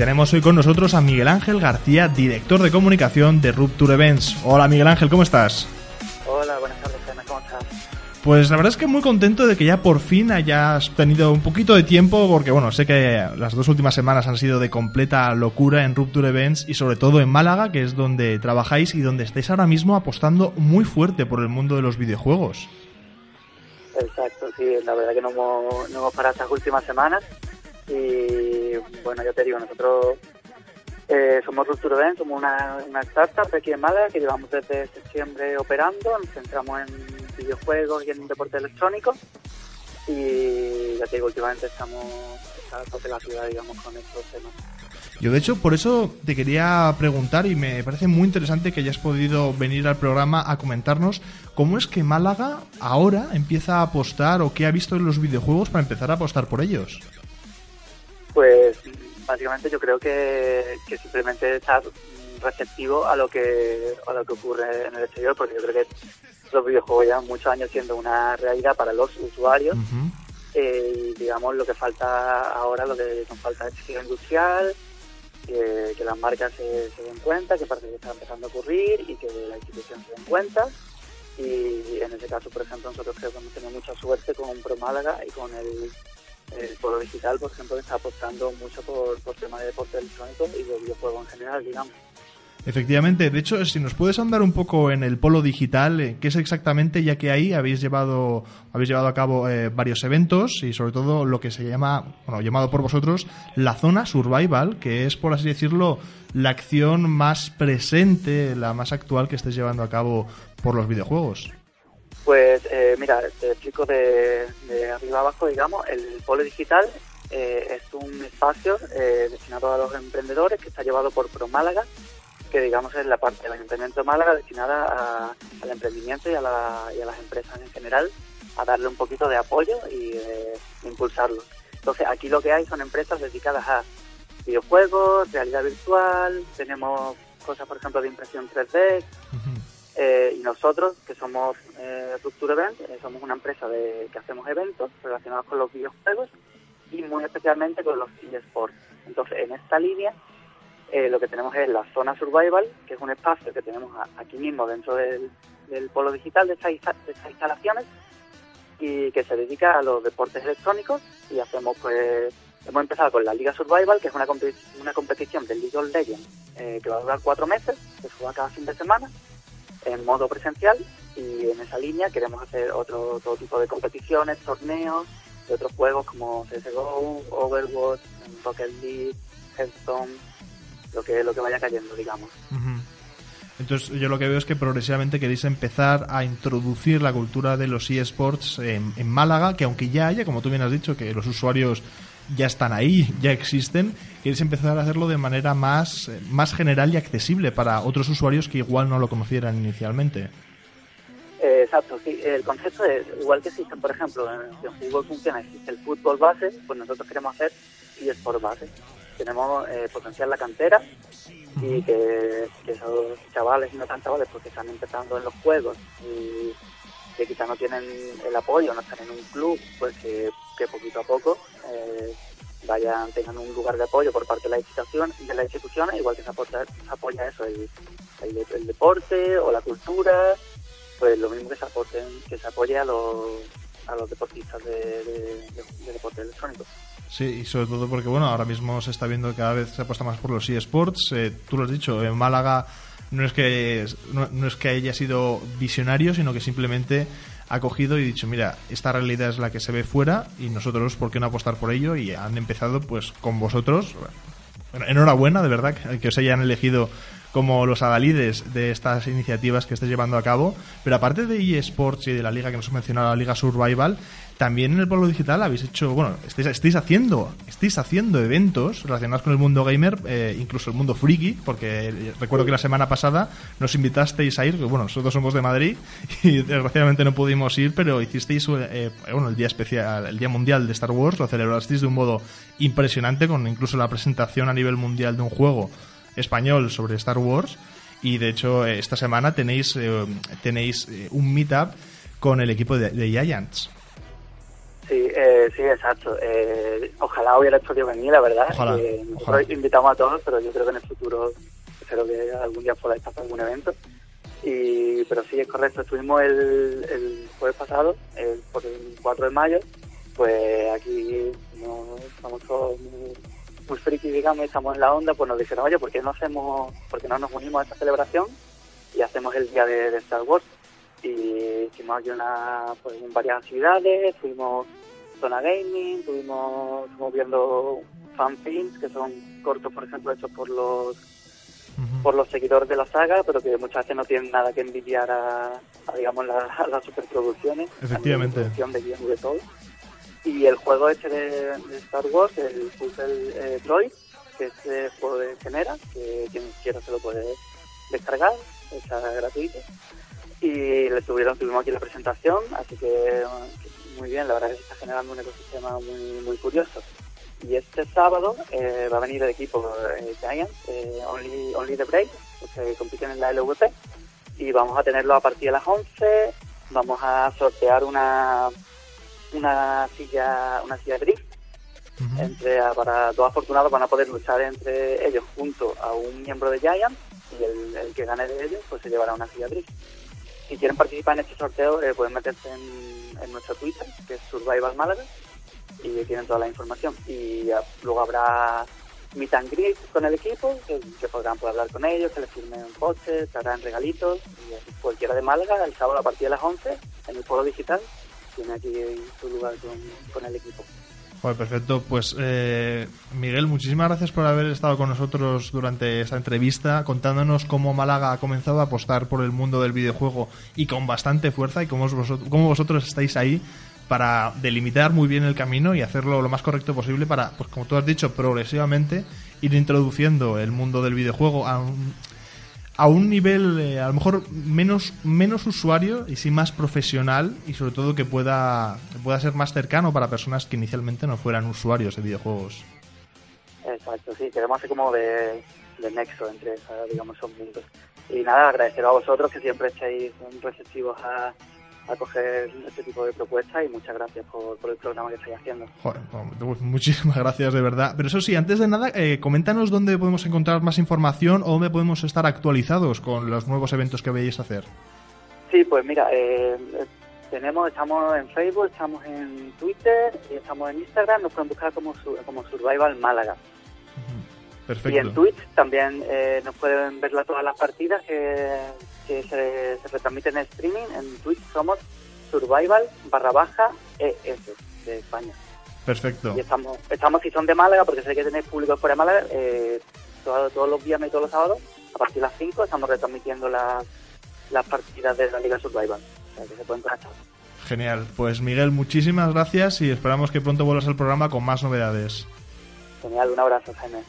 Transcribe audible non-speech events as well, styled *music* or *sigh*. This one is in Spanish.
tenemos hoy con nosotros a Miguel Ángel García, director de comunicación de Rupture Events. Hola Miguel Ángel, ¿cómo estás? Hola, buenas tardes, ¿cómo estás? Pues la verdad es que muy contento de que ya por fin hayas tenido un poquito de tiempo, porque bueno, sé que las dos últimas semanas han sido de completa locura en Rupture Events y sobre todo en Málaga, que es donde trabajáis y donde estáis ahora mismo apostando muy fuerte por el mundo de los videojuegos. Exacto, sí, la verdad que no hemos, no hemos parado estas últimas semanas y bueno, yo te digo, nosotros eh, somos Rupture Events, somos una, una startup aquí en Málaga que llevamos desde septiembre operando, nos centramos en videojuegos y en deporte electrónico. Y ya te digo, últimamente estamos tope la ciudad, digamos, con estos temas. Yo, de hecho, por eso te quería preguntar y me parece muy interesante que hayas podido venir al programa a comentarnos cómo es que Málaga ahora empieza a apostar o qué ha visto en los videojuegos para empezar a apostar por ellos. Básicamente yo creo que, que simplemente estar receptivo a lo que a lo que ocurre en el exterior, porque yo creo que los videojuegos llevan muchos años siendo una realidad para los usuarios. Eh, y digamos, lo que falta ahora, lo que nos falta es tejido industrial, que, las marcas se, den cuenta, que parece que está empezando a ocurrir y que la institución se den cuenta. Y en ese caso, por ejemplo, nosotros creo que hemos tenido mucha suerte con Pro Málaga y con el, el Polo Digital, por ejemplo, está apostando mucho por, por temas de deporte electrónico y de videojuegos en general, digamos. Efectivamente, de hecho, si nos puedes andar un poco en el polo digital, eh, ¿qué es exactamente? Ya que ahí habéis llevado, habéis llevado a cabo eh, varios eventos y sobre todo lo que se llama, bueno, llamado por vosotros, la zona survival, que es, por así decirlo, la acción más presente, la más actual que estés llevando a cabo por los videojuegos. Pues eh, mira, te explico de, arriba abajo, digamos, el polo digital es un espacio destinado a los emprendedores que está llevado por Pro Málaga que digamos es la parte del Ayuntamiento de Málaga destinada al emprendimiento y a, las empresas en general, a darle un poquito de apoyo y de impulsarlo. Entonces aquí lo que hay son empresas dedicadas a videojuegos, realidad virtual, tenemos cosas por ejemplo de impresión 3D eh, y nosotros que somos eh, Rupture Event, eh, somos una empresa de, que hacemos eventos relacionados con los videojuegos y muy especialmente con los eSports. Entonces en esta línea eh, lo que tenemos es la zona survival, que es un espacio que tenemos aquí mismo dentro del, polo digital de estas, instalaciones y que se dedica a los deportes electrónicos y hacemos pues hemos empezado con la Liga Survival que es una, una competición del League of Legends eh, que va a durar cuatro meses que se juega cada fin de semana en modo presencial y en esa línea queremos hacer otro, tipo de competiciones, torneos de otros juegos como CSGO, Overwatch, Rocket League, Hearthstone lo que, lo que vaya cayendo, digamos. Entonces yo lo que veo es que progresivamente queréis empezar a introducir la cultura de los eSports en, en Málaga, que aunque ya haya, como tú bien has dicho, que los usuarios ya están ahí, ya existen, queréis empezar a hacerlo de manera más, más general y accesible para otros usuarios que igual no lo conocieran inicialmente. Eh, exacto, sí. El concepto es igual que existe, por ejemplo, en el fútbol funciona, existe el fútbol base, pues nosotros queremos hacer eSports base queremos eh, potenciar la cantera y que, esos chavales y no tan chavales porque están empezando en los juegos y que quizá no tienen el apoyo, no están en un club, pues que, poquito a poco eh, vayan, tengan un lugar de apoyo por parte de la institución, de la institución igual que se apoya, se eso, el, el, deporte o la cultura, pues lo mismo que se aporten, que se apoye a los, a los deportistas de, de deporte electrónico. Sí, y sobre todo porque, bueno, ahora mismo se está viendo que cada vez se apuesta más por los eSports. Eh, tú lo has dicho, en Málaga no es que no, es que haya sido visionario, sino que simplemente ha cogido y dicho, mira, esta realidad es la que se ve fuera y nosotros, ¿por qué no apostar por ello? Y han empezado pues con vosotros. Enhorabuena, de verdad, que os hayan elegido como los adalides de estas iniciativas que estáis llevando a cabo. Pero aparte de eSports y de la liga que nos ha mencionado, la Liga Survival, también en el pueblo digital habéis hecho, bueno, estáis, haciendo, estáis haciendo eventos relacionados con el mundo gamer, eh, incluso el mundo friki, porque recuerdo que la semana pasada nos invitasteis a ir, bueno, nosotros somos de Madrid *laughs* y desgraciadamente no pudimos ir, pero hicisteis, eh, bueno, el día especial, el día mundial de Star Wars, lo celebrasteis de un modo impresionante, con incluso la presentación a nivel mundial de un juego español sobre Star Wars. Y de hecho, eh, esta semana tenéis, tenéis un meetup con el equipo de Giants. Sí, Eh, sí, exacto. Eh, ojalá hubiera podido venir, la verdad. Ojalá, Eh, invitamos a todos, pero yo creo que en el futuro espero que algún día podáis pasar algún evento. Y, pero sí, es correcto. Estuvimos el, el jueves pasado, el, por el 4 de mayo, pues aquí no, estamos todos muy, muy friki, digamos, estamos en la onda, pues nos dijeron, oye, ¿por qué no hacemos, por qué no nos unimos a esta celebración y hacemos el día de, de Star Wars? Y hicimos aquí una, pues, varias actividades, fuimos zona gaming, estuvimos, estuvimos viendo fanfilms, que son cortos, por ejemplo, hechos por los por los seguidores de la saga, pero que muchas veces no tienen nada que envidiar a, a, digamos, la- a las superproducciones. Efectivamente. a de guion de todo. Y el juego este de, Star Wars, el Puzzle eh, que es el juego Genera, que quien quiera se lo puede descargar, está gratuito. Y le tuvieron, tuvimos aquí la presentación, así que eh, muy bien, la verdad es que está generando un ecosistema muy, muy curioso. Y este sábado eh, va a venir el equipo eh, Giants, eh, Only, Only the los que compiten en la LVP, y vamos a tenerlo a partir de las 11. Vamos a sortear una una silla una silla Ujú. entre para dos afortunados van a poder luchar entre ellos junto a un miembro de Giants y el, el que gane de ellos pues se llevará una silla drift. Si quieren participar en este sorteo eh, pueden meterse en, en nuestro Twitter que es Survival Málaga y tienen toda la información y ya, luego habrá meet and greet con el equipo que, que podrán poder hablar con ellos, que les firmen un coche, te harán regalitos y cualquiera de Málaga el sábado a partir de las 11 en el foro digital tiene aquí su lugar con, el equipo. Joder, perfecto. Pues eh, Miguel, muchísimas gracias por haber estado con nosotros durante esta entrevista, contándonos cómo Málaga ha comenzado a apostar por el mundo del videojuego y con bastante fuerza y cómo vosotros, cómo vosotros estáis ahí para delimitar muy bien el camino y hacerlo lo más correcto posible para, pues como tú has dicho, progresivamente ir introduciendo el mundo del videojuego a un, a un nivel eh, a lo mejor menos menos usuario y sí más profesional y sobre todo que pueda que pueda ser más cercano para personas que inicialmente no fueran usuarios de videojuegos. Exacto, sí, queremos hacer como de, de nexo entre esa, digamos, esos mundos. Y nada, agradecer a vosotros que siempre estáis receptivos a, a coger este tipo de propuestas y muchas gracias por, por el programa que estáis haciendo. Joder, pues muchísimas *laughs* gracias de verdad. Pero eso sí, antes de nada, eh, coméntanos dónde podemos encontrar más información o dónde podemos estar actualizados con los nuevos eventos que veis hacer. Sí, pues mira, eh, tenemos, estamos en Facebook, estamos en Twitter y estamos en Instagram, nos pueden buscar como, como Survival Málaga. Perfecto. Y en Twitch también eh, nos pueden ver todas las partidas que, que se, se retransmiten en streaming. En Twitch somos Survival barra baja ES de España. Perfecto. Y estamos, estamos si son de Málaga, porque sé que tenéis público fuera de Málaga, eh, todo- todos los viernes y todos los sábados, a partir de las 5 estamos retransmitiendo las, las partidas de la Liga Survival. O sea, que se pueden conectar. Genial. Pues Miguel, muchísimas gracias y esperamos que pronto vuelvas al programa con más novedades. Genial, un abrazo, Jaime.